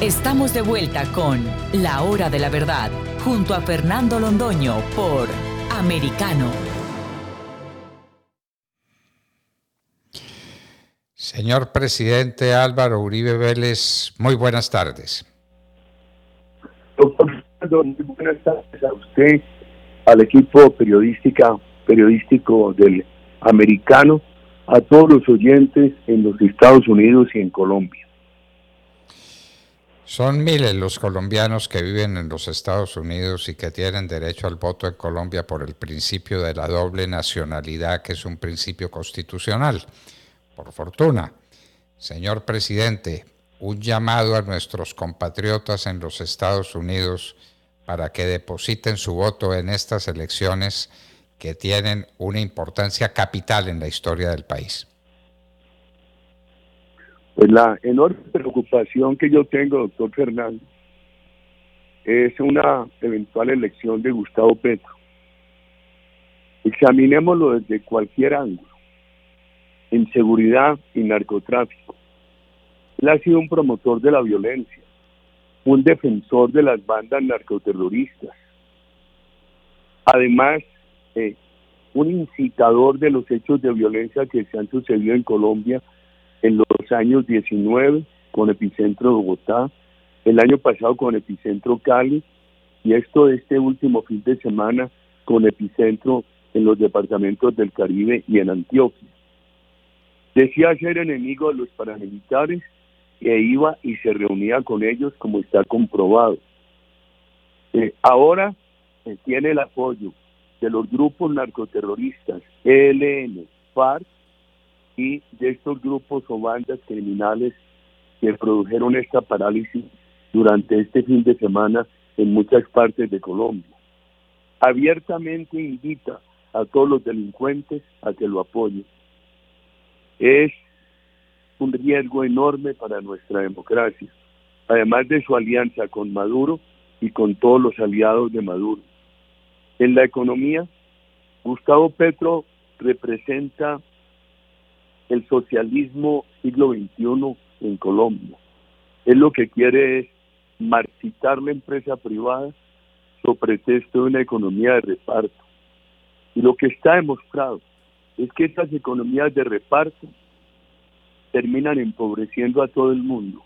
Estamos de vuelta con La Hora de la Verdad, junto a Fernando Londoño por Americano. Señor presidente Álvaro Uribe Vélez, muy buenas tardes. Doctor Fernando, muy buenas tardes a usted, al equipo periodística, periodístico del Americano, a todos los oyentes en los Estados Unidos y en Colombia. Son miles los colombianos que viven en los Estados Unidos y que tienen derecho al voto en Colombia por el principio de la doble nacionalidad, que es un principio constitucional. Por fortuna, señor presidente, un llamado a nuestros compatriotas en los Estados Unidos para que depositen su voto en estas elecciones que tienen una importancia capital en la historia del país. Pues la enorme preocupación que yo tengo, doctor Fernando, es una eventual elección de Gustavo Petro. Examinémoslo desde cualquier ángulo. Inseguridad y narcotráfico. Él ha sido un promotor de la violencia, un defensor de las bandas narcoterroristas. Además, eh, un incitador de los hechos de violencia que se han sucedido en Colombia en los años 19 con epicentro Bogotá, el año pasado con epicentro Cali y esto este último fin de semana con epicentro en los departamentos del Caribe y en Antioquia. Decía ser enemigo de los paramilitares e iba y se reunía con ellos como está comprobado. Eh, ahora eh, tiene el apoyo de los grupos narcoterroristas ELN, FARC y de estos grupos o bandas criminales que produjeron esta parálisis durante este fin de semana en muchas partes de Colombia. Abiertamente invita a todos los delincuentes a que lo apoyen. Es un riesgo enorme para nuestra democracia, además de su alianza con Maduro y con todos los aliados de Maduro. En la economía, Gustavo Petro representa el socialismo siglo XXI en Colombia. Él lo que quiere es marchitar la empresa privada sobre pretexto de una economía de reparto. Y lo que está demostrado es que estas economías de reparto terminan empobreciendo a todo el mundo.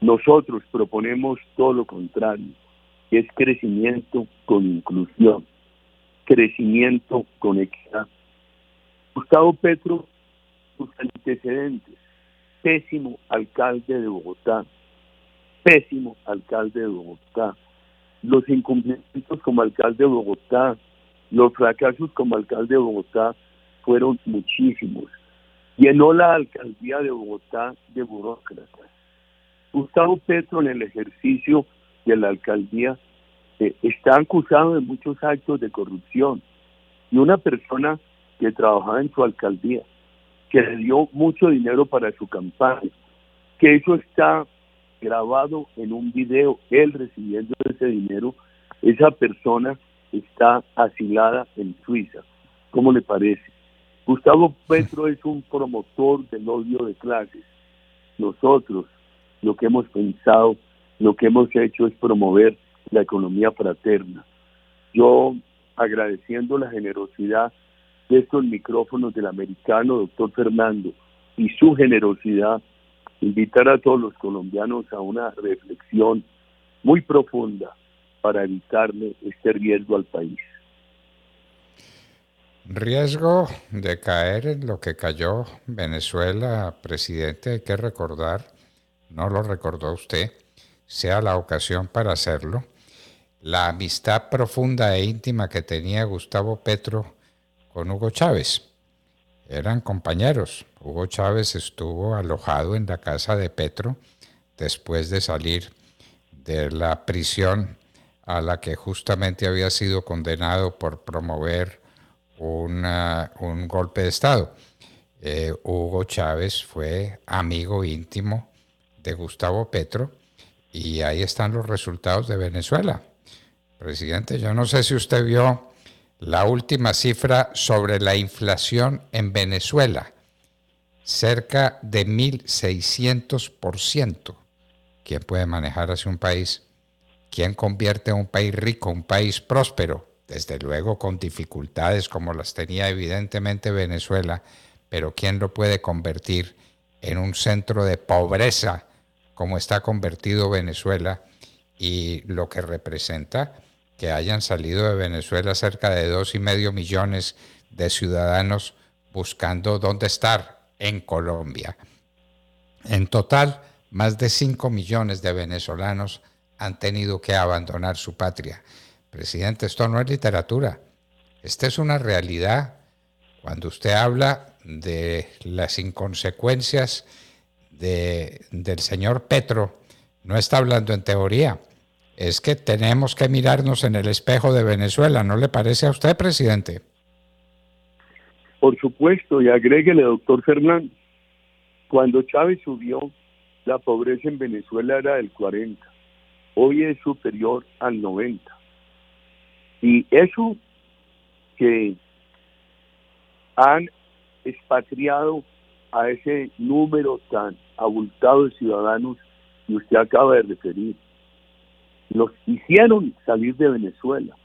Nosotros proponemos todo lo contrario, es crecimiento con inclusión, crecimiento con equidad. Gustavo Petro antecedentes. Pésimo alcalde de Bogotá, pésimo alcalde de Bogotá. Los incumplimientos como alcalde de Bogotá, los fracasos como alcalde de Bogotá fueron muchísimos. Llenó la alcaldía de Bogotá de burócratas. Gustavo Petro en el ejercicio de la alcaldía eh, está acusado de muchos actos de corrupción y una persona que trabajaba en su alcaldía que le dio mucho dinero para su campaña, que eso está grabado en un video, él recibiendo ese dinero, esa persona está asilada en Suiza. ¿Cómo le parece? Gustavo Petro es un promotor del odio de clases. Nosotros lo que hemos pensado, lo que hemos hecho es promover la economía fraterna. Yo agradeciendo la generosidad de estos micrófonos del americano, doctor Fernando, y su generosidad, invitar a todos los colombianos a una reflexión muy profunda para evitarle este riesgo al país. Riesgo de caer en lo que cayó Venezuela, presidente, hay que recordar, no lo recordó usted, sea la ocasión para hacerlo, la amistad profunda e íntima que tenía Gustavo Petro con Hugo Chávez. Eran compañeros. Hugo Chávez estuvo alojado en la casa de Petro después de salir de la prisión a la que justamente había sido condenado por promover un golpe de Estado. Eh, Hugo Chávez fue amigo íntimo de Gustavo Petro y ahí están los resultados de Venezuela. Presidente, yo no sé si usted vio la última cifra sobre la inflación en Venezuela, cerca de 1.600%. ¿quién puede manejar hacia un país? ¿Quién convierte a un país rico, un país próspero? Desde luego con dificultades como las tenía evidentemente Venezuela, pero ¿quién lo puede convertir en un centro de pobreza como está convertido Venezuela y lo que representa que hayan salido de Venezuela cerca de dos y medio millones de ciudadanos buscando dónde estar en Colombia. En total, más de 5 millones de venezolanos han tenido que abandonar su patria. Presidente, esto no es literatura, esta es una realidad. Cuando usted habla de las inconsecuencias de, del señor Petro, no está hablando en teoría, es que tenemos que mirarnos en el espejo de Venezuela, ¿no le parece a usted, presidente? Por supuesto, y agréguele, doctor Fernández, cuando Chávez subió, la pobreza en Venezuela era del 40, hoy es superior al 90. Y eso que han expatriado a ese número tan abultado de ciudadanos que usted acaba de referir, los hicieron salir de Venezuela.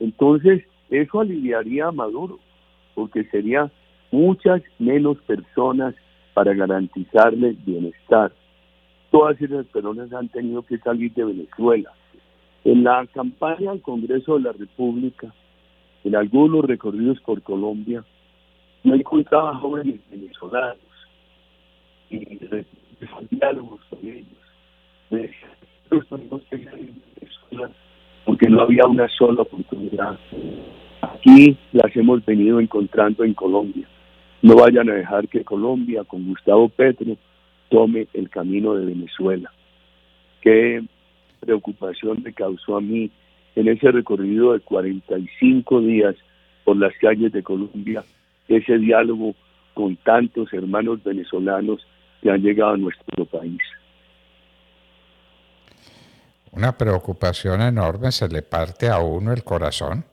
Entonces, eso aliviaría a Maduro porque sería muchas menos personas para garantizarles bienestar. Todas esas personas han tenido que salir de Venezuela. En la campaña al Congreso de la República, en algunos recorridos por Colombia, no encontraba jóvenes venezolanos y diálogos con ellos. Me decían, porque no había una sola oportunidad Aquí las hemos venido encontrando en Colombia. No vayan a dejar que Colombia con Gustavo Petro tome el camino de Venezuela. Qué preocupación me causó a mí en ese recorrido de 45 días por las calles de Colombia, ese diálogo con tantos hermanos venezolanos que han llegado a nuestro país. Una preocupación enorme, se le parte a uno el corazón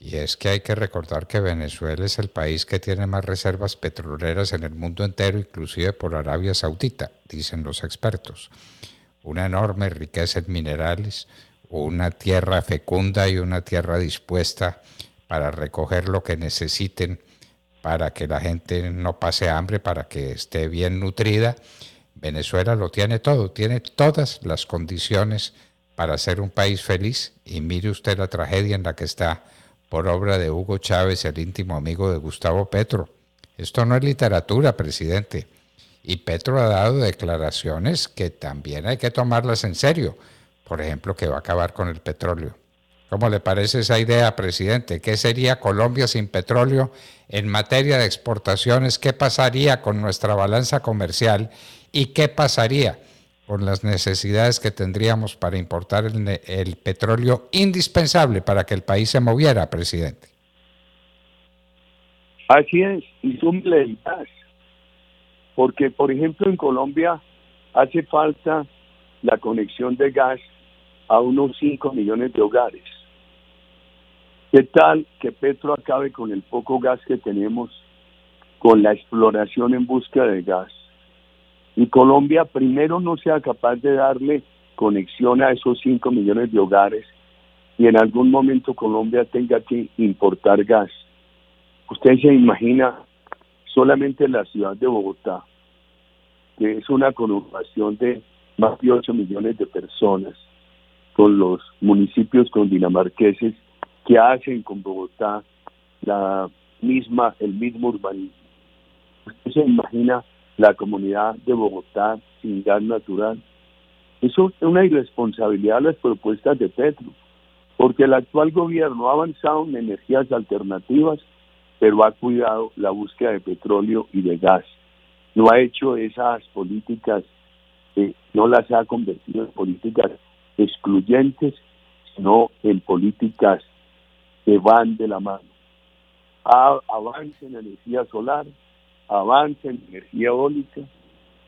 y es que hay que recordar que Venezuela es el país que tiene más reservas petroleras en el mundo entero, inclusive por Arabia Saudita, dicen los expertos. Una enorme riqueza en minerales, una tierra fecunda y una tierra dispuesta para recoger lo que necesiten para que la gente no pase hambre, para que esté bien nutrida. Venezuela lo tiene todo, tiene todas las condiciones para ser un país feliz y mire usted la tragedia en la que está por obra de Hugo Chávez, el íntimo amigo de Gustavo Petro. Esto no es literatura, presidente. Y Petro ha dado declaraciones que también hay que tomarlas en serio. Por ejemplo, que va a acabar con el petróleo. ¿Cómo le parece esa idea, presidente? ¿Qué sería Colombia sin petróleo en materia de exportaciones? ¿Qué pasaría con nuestra balanza comercial? ¿Y qué pasaría por las necesidades que tendríamos para importar el, petróleo indispensable para que el país se moviera, presidente. Así es, y súmele el gas, porque por ejemplo en Colombia hace falta la conexión de gas a unos 5 millones de hogares. ¿Qué tal que Petro acabe con el poco gas que tenemos con la exploración en busca de gas? Y Colombia primero no sea capaz de darle conexión a esos 5 millones de hogares y en algún momento Colombia tenga que importar gas. Usted se imagina solamente la ciudad de Bogotá, que es una conurbación de más de 8 millones de personas, con los municipios condinamarqueses que hacen con Bogotá la misma, el mismo urbanismo. Usted se imagina la comunidad de Bogotá sin gas natural. Eso es una irresponsabilidad las propuestas de Petro, porque el actual gobierno ha avanzado en energías alternativas, pero ha cuidado la búsqueda de petróleo y de gas. No ha hecho esas políticas, no las ha convertido en políticas excluyentes, sino en políticas que van de la mano. avance en energía solar, avance en energía eólica,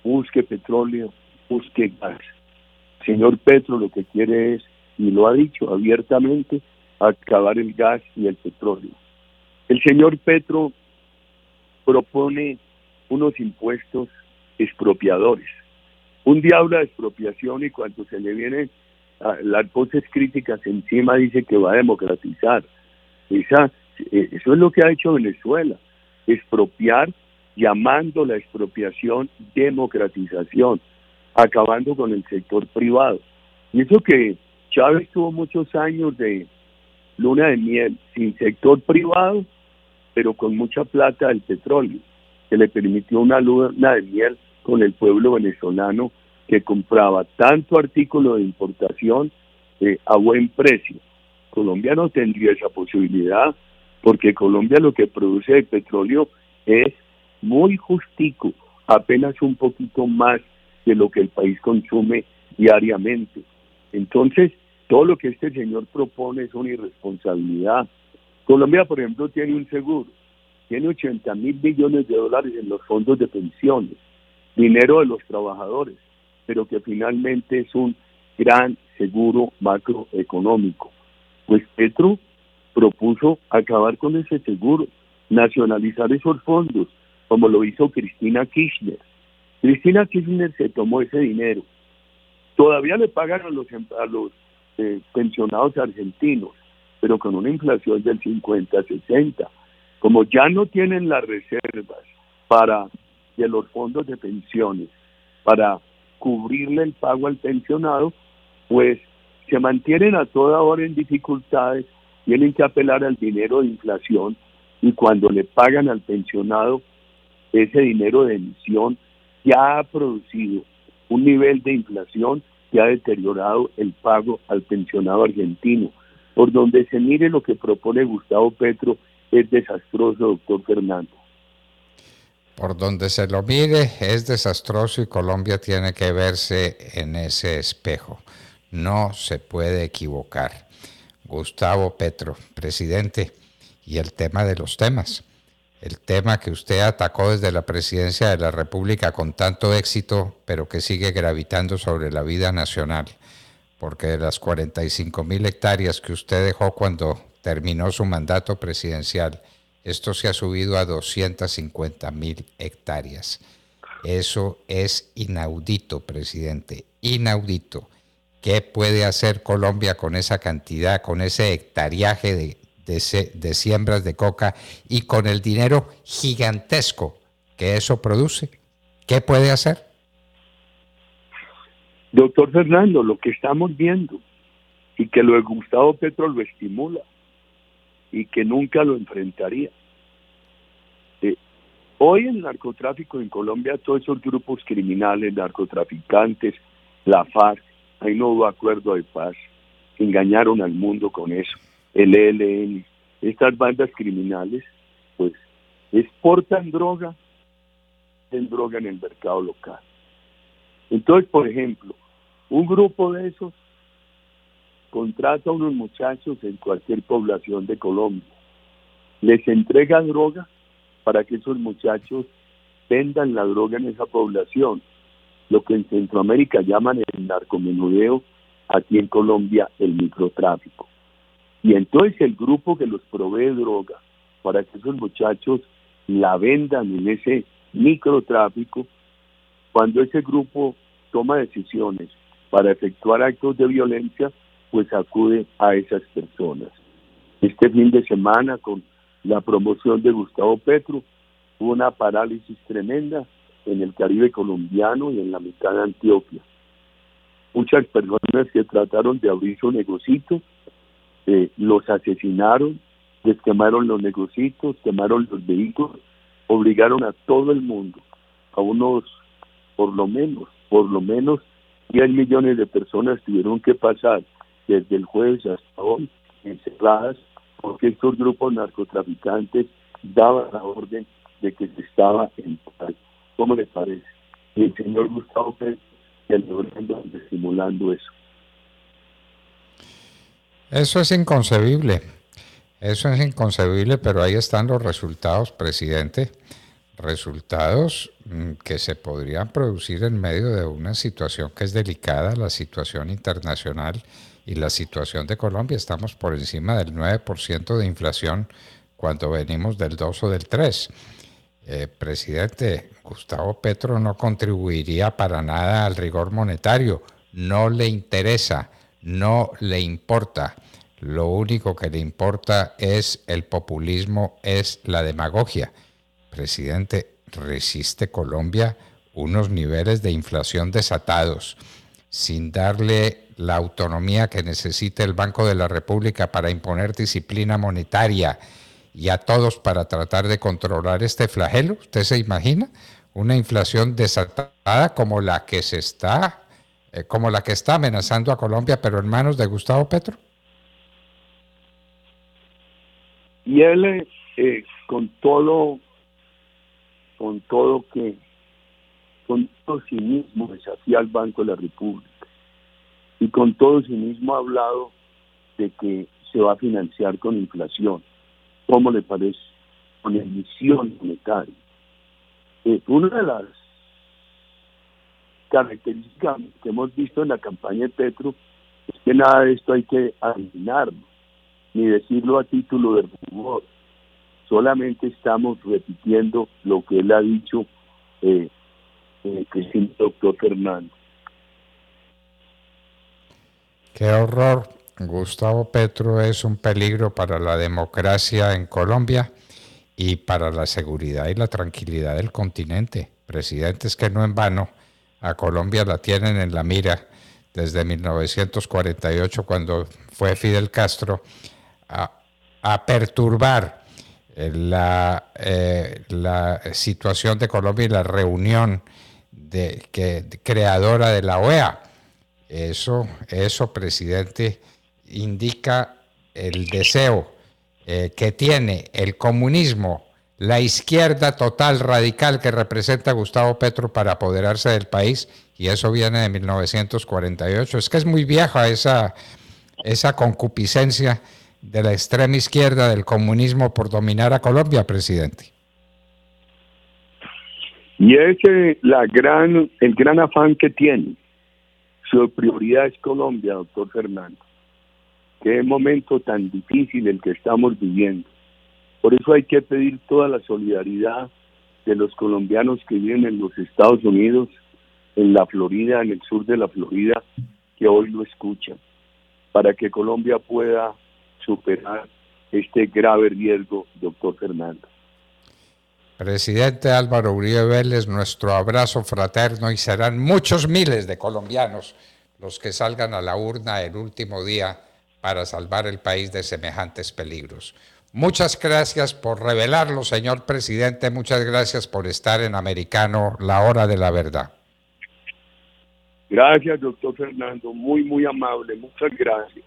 busque petróleo, busque gas. señor Petro lo que quiere es, y lo ha dicho abiertamente, acabar el gas y el petróleo. El señor Petro propone unos impuestos expropiadores, un día habla de expropiación y cuando se le vienen las voces críticas encima dice que va a democratizar. Esa, eh, eso es lo que ha hecho Venezuela, expropiar llamando la expropiación democratización, acabando con el sector privado. Y eso que Chávez tuvo muchos años de luna de miel sin sector privado, pero con mucha plata del petróleo, que le permitió una luna de miel con el pueblo venezolano que compraba tanto artículo de importación eh, a buen precio. Colombia no tendría esa posibilidad porque Colombia lo que produce de petróleo es muy justico, apenas un poquito más de lo que el país consume diariamente. Entonces, todo lo que este señor propone es una irresponsabilidad. Colombia, por ejemplo, tiene un seguro, tiene 80 mil millones de dólares en los fondos de pensiones, dinero de los trabajadores pero que finalmente es un gran seguro macroeconómico. Pues Petro propuso acabar con ese seguro, nacionalizar esos fondos, como lo hizo Cristina Kirchner. Cristina Kirchner se tomó ese dinero. Todavía le pagan a los, a los eh, pensionados argentinos, pero con una inflación del 50-60. Como ya no tienen las reservas para de los fondos de pensiones para cubrirle el pago al pensionado, pues se mantienen a toda hora en dificultades, tienen que apelar al dinero de inflación y cuando le pagan al pensionado, ese dinero de emisión ya ha producido un nivel de inflación que ha deteriorado el pago al pensionado argentino. Por donde se mire lo que propone Gustavo Petro es desastroso, doctor Fernando. Por donde se lo mire es desastroso y Colombia tiene que verse en ese espejo. No se puede equivocar. Gustavo Petro, presidente, y el tema de los temas. El tema que usted atacó desde la presidencia de la República con tanto éxito, pero que sigue gravitando sobre la vida nacional. Porque de las 45 mil hectáreas que usted dejó cuando terminó su mandato presidencial, esto se ha subido a 250 mil hectáreas. Eso es inaudito, presidente, inaudito. ¿Qué puede hacer Colombia con esa cantidad, con ese hectariaje de, de, siembras de coca y con el dinero gigantesco que eso produce? ¿Qué puede hacer? Doctor Fernando, lo que estamos viendo y que lo de Gustavo Petro lo estimula y que nunca lo enfrentaría. Eh, hoy el narcotráfico en Colombia, todos esos grupos criminales, narcotraficantes, la FARC, no hubo acuerdo de paz, engañaron al mundo con eso, el ELN, estas bandas criminales, pues exportan droga, en droga en el mercado local. Entonces, por ejemplo, un grupo de esos contrata a unos muchachos en cualquier población de Colombia, les entrega droga para que esos muchachos vendan la droga en esa población, lo que en Centroamérica llaman el narcomenudeo, aquí en Colombia el microtráfico. Y entonces el grupo que los provee droga para que esos muchachos la vendan en ese microtráfico, cuando ese grupo toma decisiones para efectuar actos de violencia, pues acude a esas personas. Este fin de semana, con la promoción de Gustavo Petro, hubo una parálisis tremenda en el Caribe colombiano y en la mitad de Antioquia. Muchas personas que trataron de abrir su negocito, eh, los asesinaron, les quemaron los negocios, quemaron los vehículos, obligaron a todo el mundo, a unos, por lo menos, por lo menos 10 millones de personas tuvieron que pasar desde el jueves hasta hoy encerradas porque estos grupos narcotraficantes daban la orden de que se estaba en paz. ¿Cómo le parece? Y el señor Gustavo Pérez celebrando, estimulando eso. Eso es inconcebible. Eso es inconcebible, pero ahí están los resultados, presidente. Resultados mm, que se podrían producir en medio de una situación que es delicada, la situación internacional y la situación de Colombia. Estamos por encima del 9% de inflación cuando venimos del 2 o del 3. eh, presidente, Gustavo Petro no contribuiría para nada al rigor monetario, no le interesa, no le importa. Lo único que le importa es el populismo, es la demagogia. Presidente, resiste Colombia unos niveles de inflación desatados, sin darle la autonomía que necesita el Banco de la República para imponer disciplina monetaria y a todos para tratar de controlar este flagelo. ¿Usted se imagina una inflación desatada como la que se está eh, como la que está amenazando a Colombia, pero en manos de Gustavo Petro? Y él, eh, con todo, con todo que, con todo cinismo desafía al Banco de la República y con todo cinismo ha hablado de que se va a financiar con inflación. ¿Cómo le parece? Con emisión monetaria. Eh, una de las características que hemos visto en la campaña de Petro es que nada de esto hay que adivinarlo, ni decirlo a título de rumor. Solamente estamos repitiendo lo que él ha dicho, eh, eh, que es el doctor Fernando. Qué horror. Gustavo Petro es un peligro para la democracia en Colombia y para la seguridad y la tranquilidad del continente. Presidentes que no en vano a Colombia la tienen en la mira desde 1948 cuando fue Fidel Castro a, perturbar eh, la, eh, la, situación de Colombia y la reunión de, que, creadora de la OEA. Eso, eso, presidente, indica el deseo eh, que tiene el comunismo la izquierda total radical que representa Gustavo Petro para apoderarse del país, y eso viene de 1948. Es que es muy vieja esa, esa concupiscencia de la extrema izquierda del comunismo por dominar a Colombia, presidente. Y ese la gran, el gran afán que tiene. Su prioridad es Colombia, doctor Fernando. Qué momento tan difícil el que estamos viviendo por eso hay que pedir toda la solidaridad de los colombianos que viven en los Estados Unidos, en la Florida, en el sur de la Florida, que hoy lo escuchan, para que Colombia pueda superar este grave riesgo, doctor Fernando. Presidente Álvaro Uribe Vélez, nuestro abrazo fraterno y serán muchos miles de colombianos los que salgan a la urna el último día para salvar el país de semejantes peligros. Muchas gracias por revelarlo, señor presidente. Muchas gracias por estar en Americano, la hora de la verdad. Gracias, doctor Fernando. Muy, muy amable. Muchas gracias.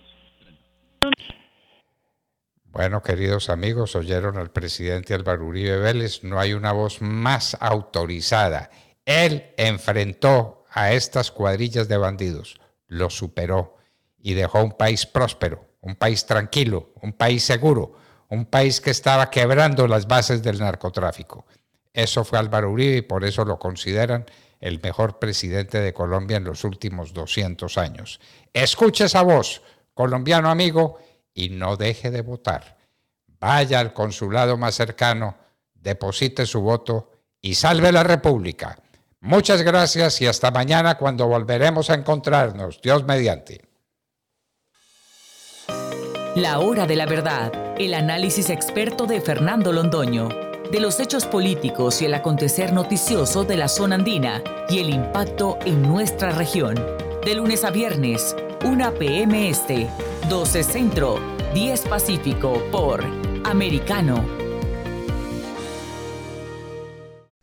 Bueno, queridos amigos, oyeron al presidente Álvaro Uribe Vélez. No hay una voz más autorizada. Él enfrentó a estas cuadrillas de bandidos, lo superó y dejó un país próspero, un país tranquilo, un país seguro un país que estaba quebrando las bases del narcotráfico. Eso fue Álvaro Uribe y por eso lo consideran el mejor presidente de Colombia en los últimos 200 años. Escuche esa voz, colombiano amigo, y no deje de votar. Vaya al consulado más cercano, deposite su voto y salve la República. Muchas gracias y hasta mañana cuando volveremos a encontrarnos. Dios mediante. La hora de la verdad, el análisis experto de Fernando Londoño, de los hechos políticos y el acontecer noticioso de la zona andina y el impacto en nuestra región. De lunes a viernes, 1 p.m. Este, 12 Centro, 10 Pacífico por Americano.